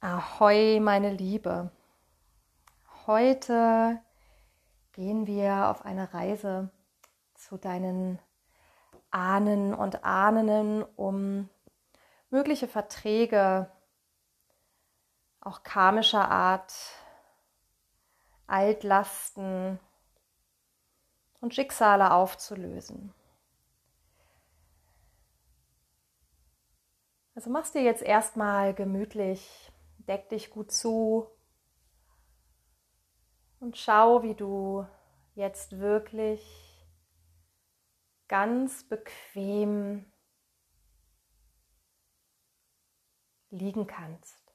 Ahoi, meine Liebe. Heute gehen wir auf eine Reise zu deinen Ahnen und Ahnen, um mögliche Verträge, auch karmischer Art, Altlasten und Schicksale aufzulösen. Also machst dir jetzt erstmal gemütlich deck dich gut zu und schau, wie du jetzt wirklich ganz bequem liegen kannst.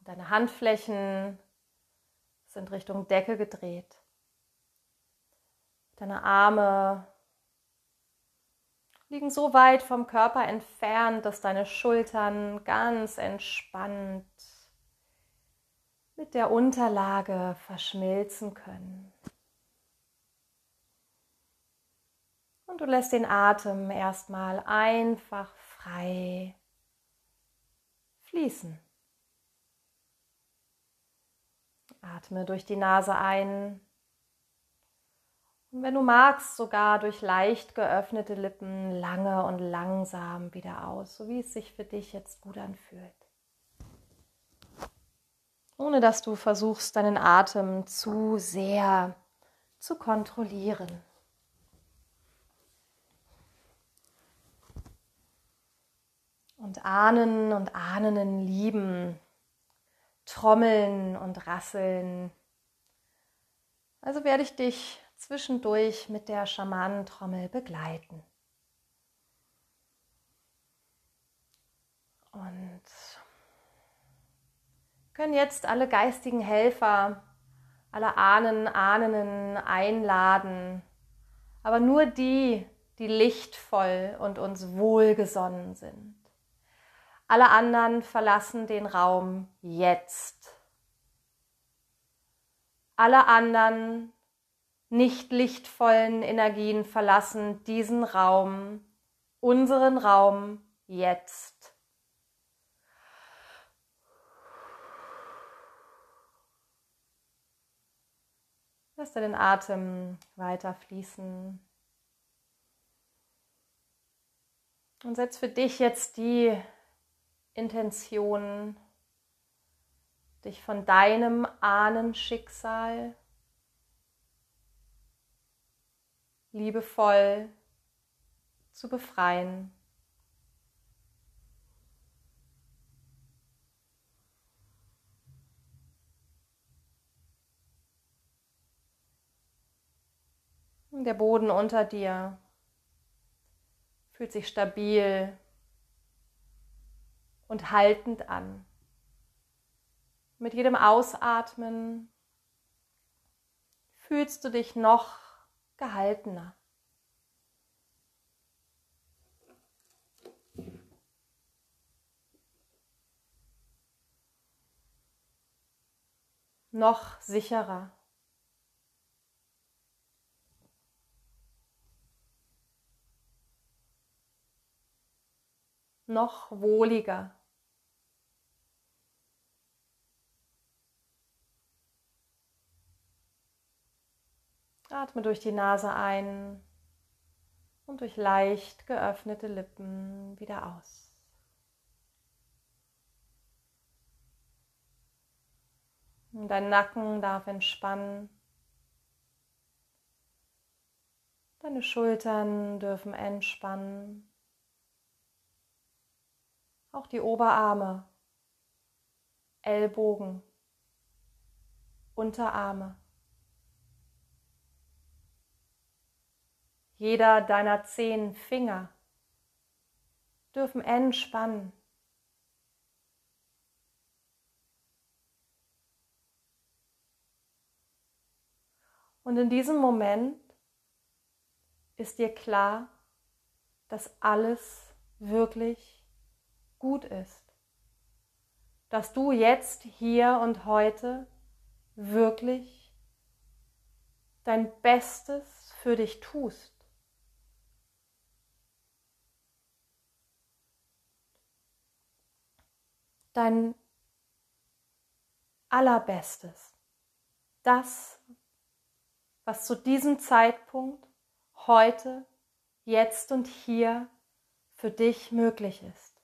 Deine Handflächen sind Richtung Decke gedreht. Deine Arme liegen so weit vom Körper entfernt, dass deine Schultern ganz entspannt mit der Unterlage verschmilzen können. Und du lässt den Atem erstmal einfach frei fließen. Atme durch die Nase ein und wenn du magst, sogar durch leicht geöffnete Lippen lange und langsam wieder aus, so wie es sich für dich jetzt gut anfühlt. Ohne dass du versuchst, deinen Atem zu sehr zu kontrollieren. Und Ahnen und Ahnen lieben, trommeln und rasseln. Also werde ich dich zwischendurch mit der Schamanentrommel begleiten. Und können jetzt alle geistigen Helfer, alle Ahnen, Ahnen einladen, aber nur die, die lichtvoll und uns wohlgesonnen sind. Alle anderen verlassen den Raum jetzt. Alle anderen nicht lichtvollen Energien verlassen diesen Raum, unseren Raum jetzt. Lass den Atem weiter fließen. Und setz für dich jetzt die Intention, dich von deinem Ahnenschicksal liebevoll zu befreien. Der Boden unter dir fühlt sich stabil und haltend an. Mit jedem Ausatmen fühlst du dich noch gehaltener. Noch sicherer. Noch wohliger. Atme durch die Nase ein und durch leicht geöffnete Lippen wieder aus. Dein Nacken darf entspannen. Deine Schultern dürfen entspannen. Auch die Oberarme, Ellbogen, Unterarme. Jeder deiner zehn Finger dürfen entspannen. Und in diesem Moment ist dir klar, dass alles wirklich gut ist. Dass du jetzt, hier und heute wirklich dein Bestes für dich tust. Dein allerbestes. Das, was zu diesem Zeitpunkt, heute, jetzt und hier für dich möglich ist.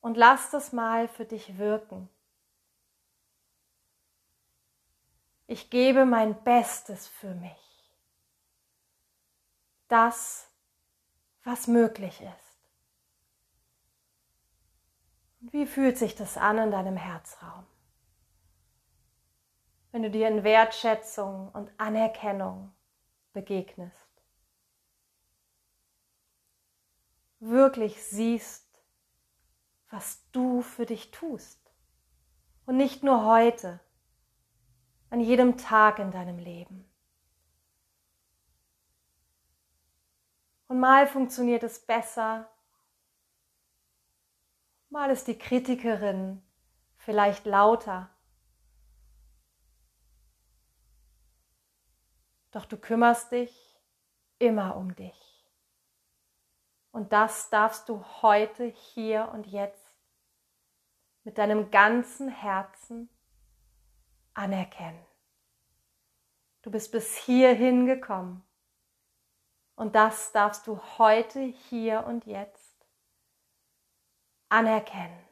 Und lass das mal für dich wirken. Ich gebe mein Bestes für mich. Das, was möglich ist. Wie fühlt sich das an in deinem Herzraum? Wenn du dir in Wertschätzung und Anerkennung begegnest. Wirklich siehst, was du für dich tust. Und nicht nur heute, an jedem Tag in deinem Leben. Und mal funktioniert es besser, mal ist die Kritikerin vielleicht lauter. Doch du kümmerst dich immer um dich. Und das darfst du heute, hier und jetzt mit deinem ganzen Herzen anerkennen. Du bist bis hierhin gekommen. Und das darfst du heute, hier und jetzt anerkennen.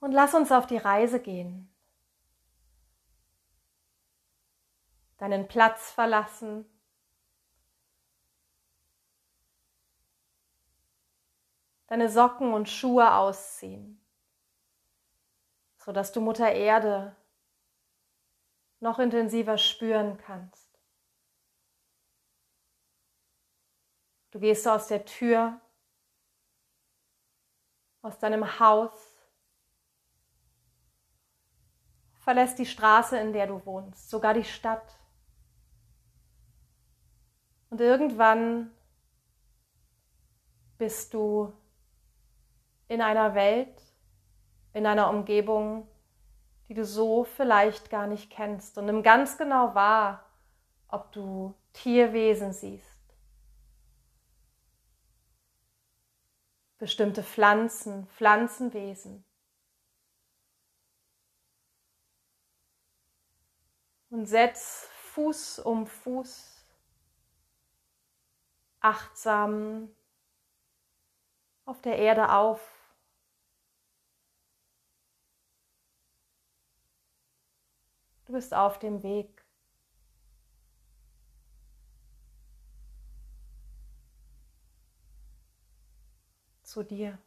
Und lass uns auf die Reise gehen. Deinen Platz verlassen, deine Socken und Schuhe ausziehen, sodass du Mutter Erde noch intensiver spüren kannst. Du gehst aus der Tür, aus deinem Haus, verlässt die Straße, in der du wohnst, sogar die Stadt. Und irgendwann bist du in einer Welt, in einer Umgebung, die du so vielleicht gar nicht kennst und nimm ganz genau wahr, ob du Tierwesen siehst, bestimmte Pflanzen, Pflanzenwesen. Und setz Fuß um Fuß achtsam auf der Erde auf. Du bist auf dem Weg. Zu dir.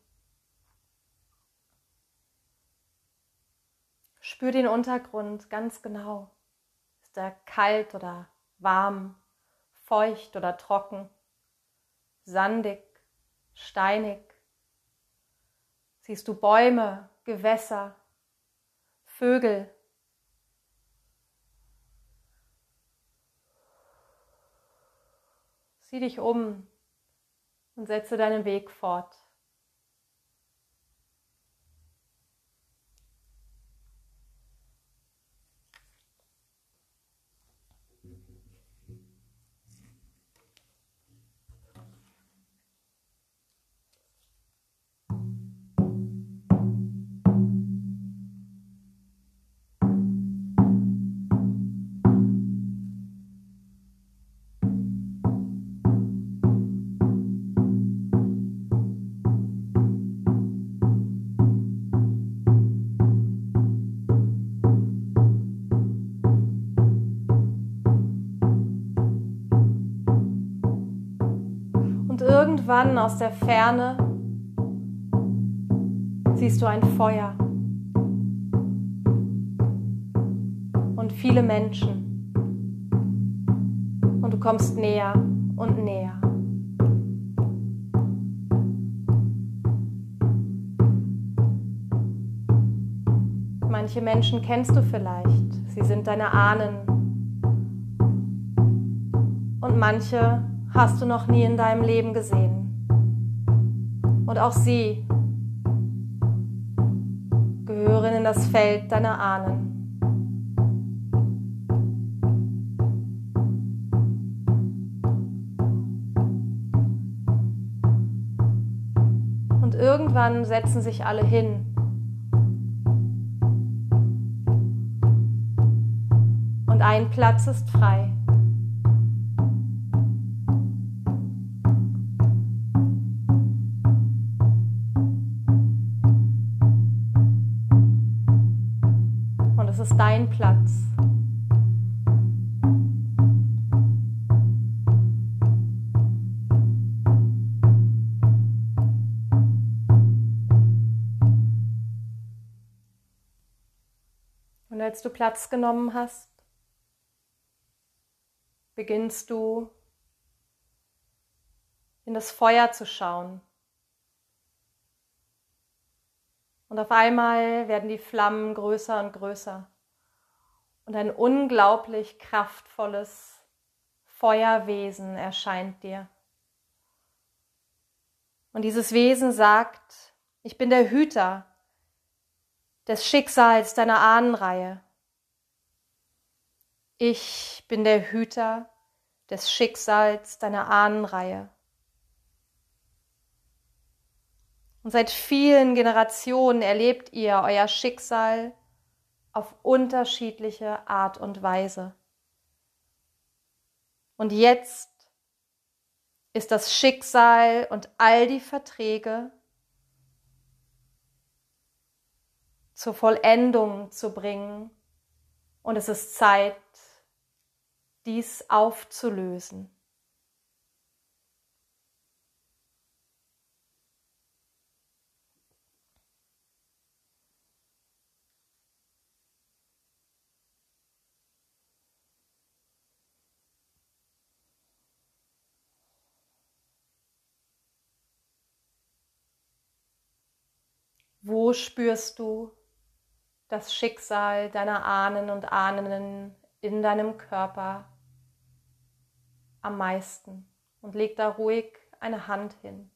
Spür den Untergrund ganz genau. Ist er kalt oder warm, feucht oder trocken, sandig, steinig? Siehst du Bäume, Gewässer, Vögel, Sieh dich um und setze deinen Weg fort. Irgendwann aus der Ferne siehst du ein Feuer und viele Menschen. Und du kommst näher und näher. Manche Menschen kennst du vielleicht, sie sind deine Ahnen. Und manche hast du noch nie in deinem Leben gesehen. Und auch sie gehören in das Feld deiner Ahnen. Und irgendwann setzen sich alle hin. Und ein Platz ist frei. Und es ist dein Platz. als du Platz genommen hast, beginnst du in das Feuer zu schauen. Und auf einmal werden die Flammen größer und größer. Und ein unglaublich kraftvolles Feuerwesen erscheint dir. Und dieses Wesen sagt, ich bin der Hüter des Schicksals deiner Ahnenreihe. Ich bin der Hüter des Schicksals deiner Ahnenreihe. Und seit vielen Generationen erlebt ihr euer Schicksal auf unterschiedliche Art und Weise. Und jetzt ist das Schicksal und all die Verträge zur Vollendung zu bringen. Und es ist Zeit, dies aufzulösen. Wo spürst du das Schicksal deiner Ahnen und Ahnen in deinem Körper am meisten und leg da ruhig eine Hand hin.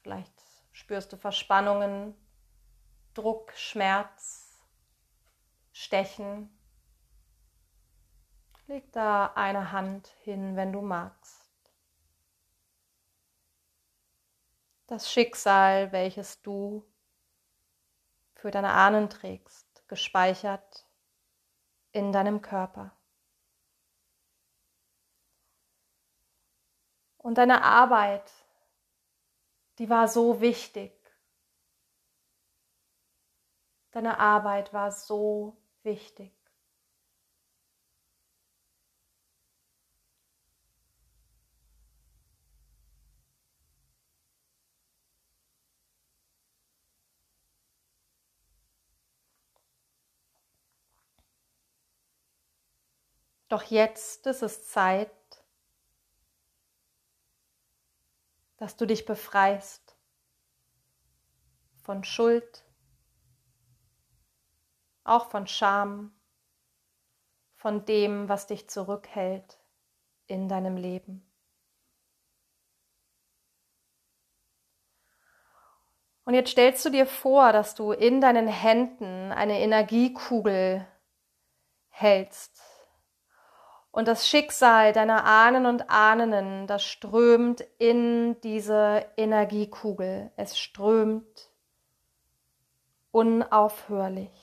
Vielleicht spürst du Verspannungen, Druck, Schmerz, Stechen. Leg da eine Hand hin, wenn du magst. Das Schicksal, welches du für deine Ahnen trägst, gespeichert in deinem Körper. Und deine Arbeit, die war so wichtig. Deine Arbeit war so wichtig. Doch jetzt ist es Zeit, dass du dich befreist von Schuld, auch von Scham, von dem, was dich zurückhält in deinem Leben. Und jetzt stellst du dir vor, dass du in deinen Händen eine Energiekugel hältst, und das Schicksal deiner Ahnen und Ahnen, das strömt in diese Energiekugel. Es strömt unaufhörlich.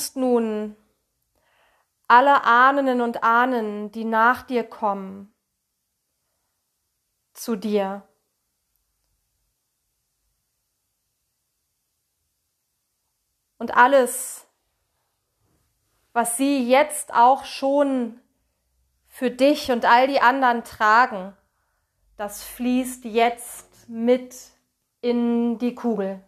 Rufst nun alle Ahnen und Ahnen, die nach dir kommen, zu dir. Und alles, was sie jetzt auch schon für dich und all die anderen tragen, das fließt jetzt mit in die Kugel.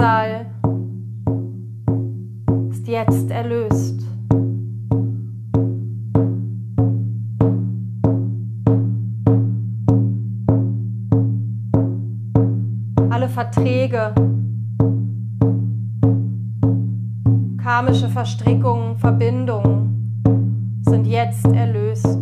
Schicksal ist jetzt erlöst. Alle Verträge, karmische Verstrickungen, Verbindungen sind jetzt erlöst.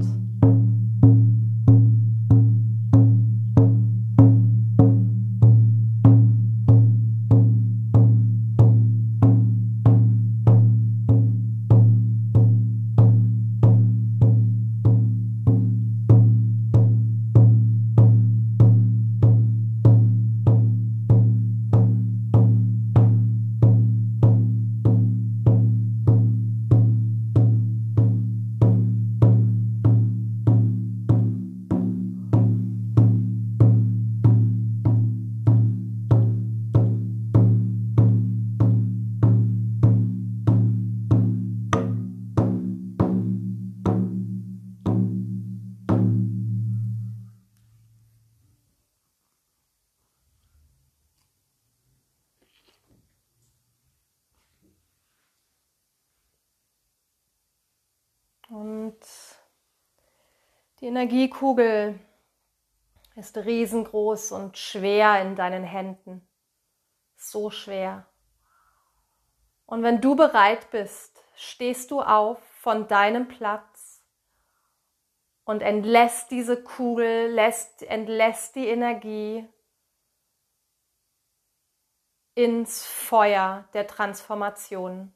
Und die Energiekugel ist riesengroß und schwer in deinen Händen. So schwer. Und wenn du bereit bist, stehst du auf von deinem Platz und entlässt diese Kugel, lässt, entlässt die Energie ins Feuer der Transformation.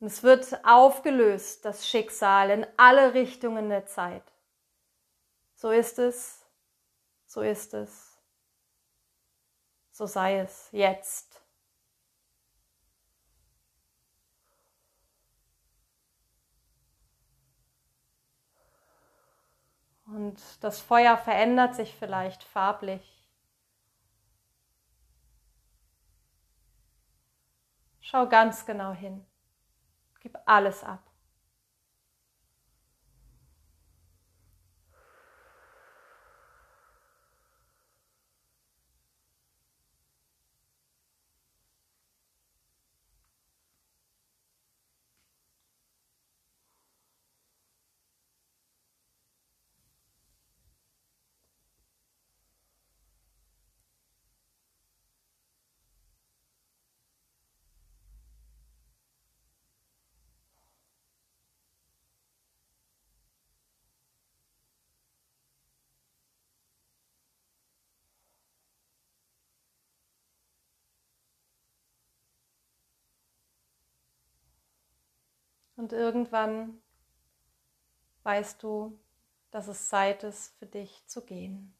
Und es wird aufgelöst, das Schicksal, in alle Richtungen der Zeit. So ist es, so ist es, so sei es jetzt. Und das Feuer verändert sich vielleicht farblich. Schau ganz genau hin. Gib alles ab. Und irgendwann weißt du, dass es Zeit ist für dich zu gehen.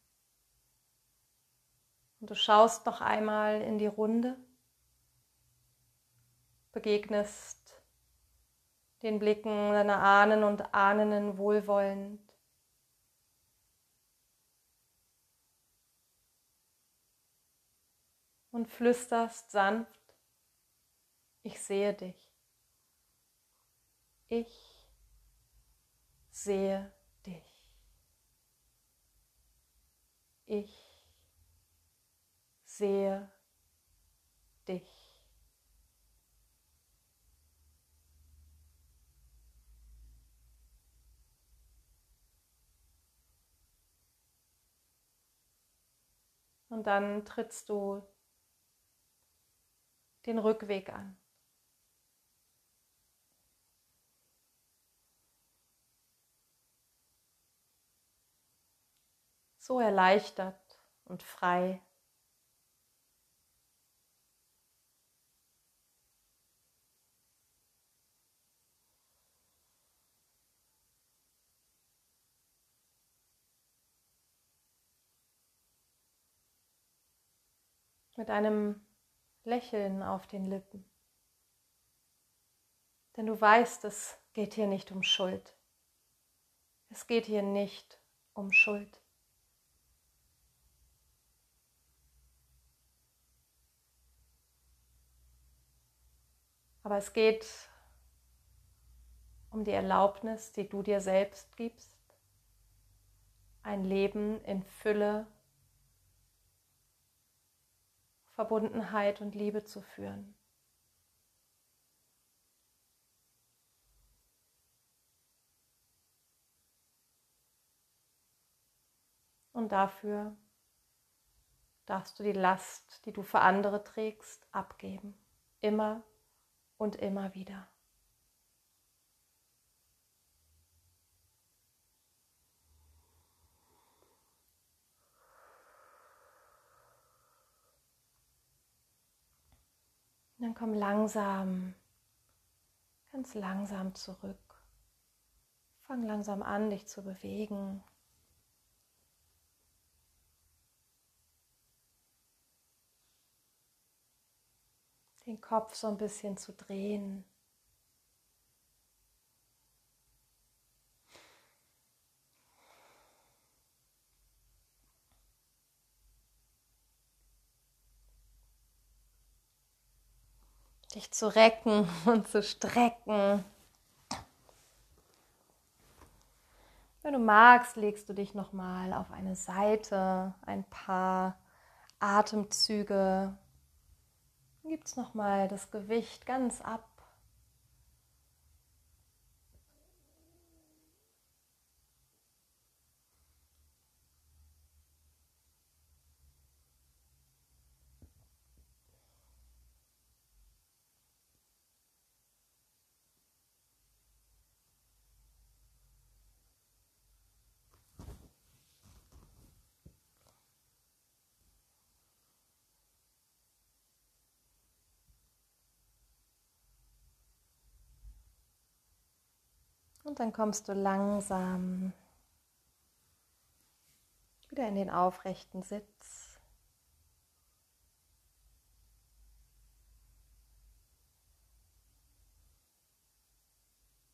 Und du schaust noch einmal in die Runde, begegnest den Blicken deiner Ahnen und Ahnen wohlwollend. Und flüsterst sanft, ich sehe dich. Ich sehe dich. Ich sehe dich. Und dann trittst du den Rückweg an. so erleichtert und frei. Mit einem Lächeln auf den Lippen. Denn du weißt, es geht hier nicht um Schuld. Es geht hier nicht um Schuld. Aber es geht um die Erlaubnis, die du dir selbst gibst, ein Leben in Fülle, Verbundenheit und Liebe zu führen. Und dafür darfst du die Last, die du für andere trägst, abgeben. Immer und immer wieder. Dann komm langsam, ganz langsam zurück. Fang langsam an, dich zu bewegen. Den Kopf so ein bisschen zu drehen. dich zu recken und zu strecken. Wenn du magst, legst du dich nochmal auf eine Seite, ein paar Atemzüge. Gibst nochmal das Gewicht ganz ab Und dann kommst du langsam wieder in den aufrechten Sitz.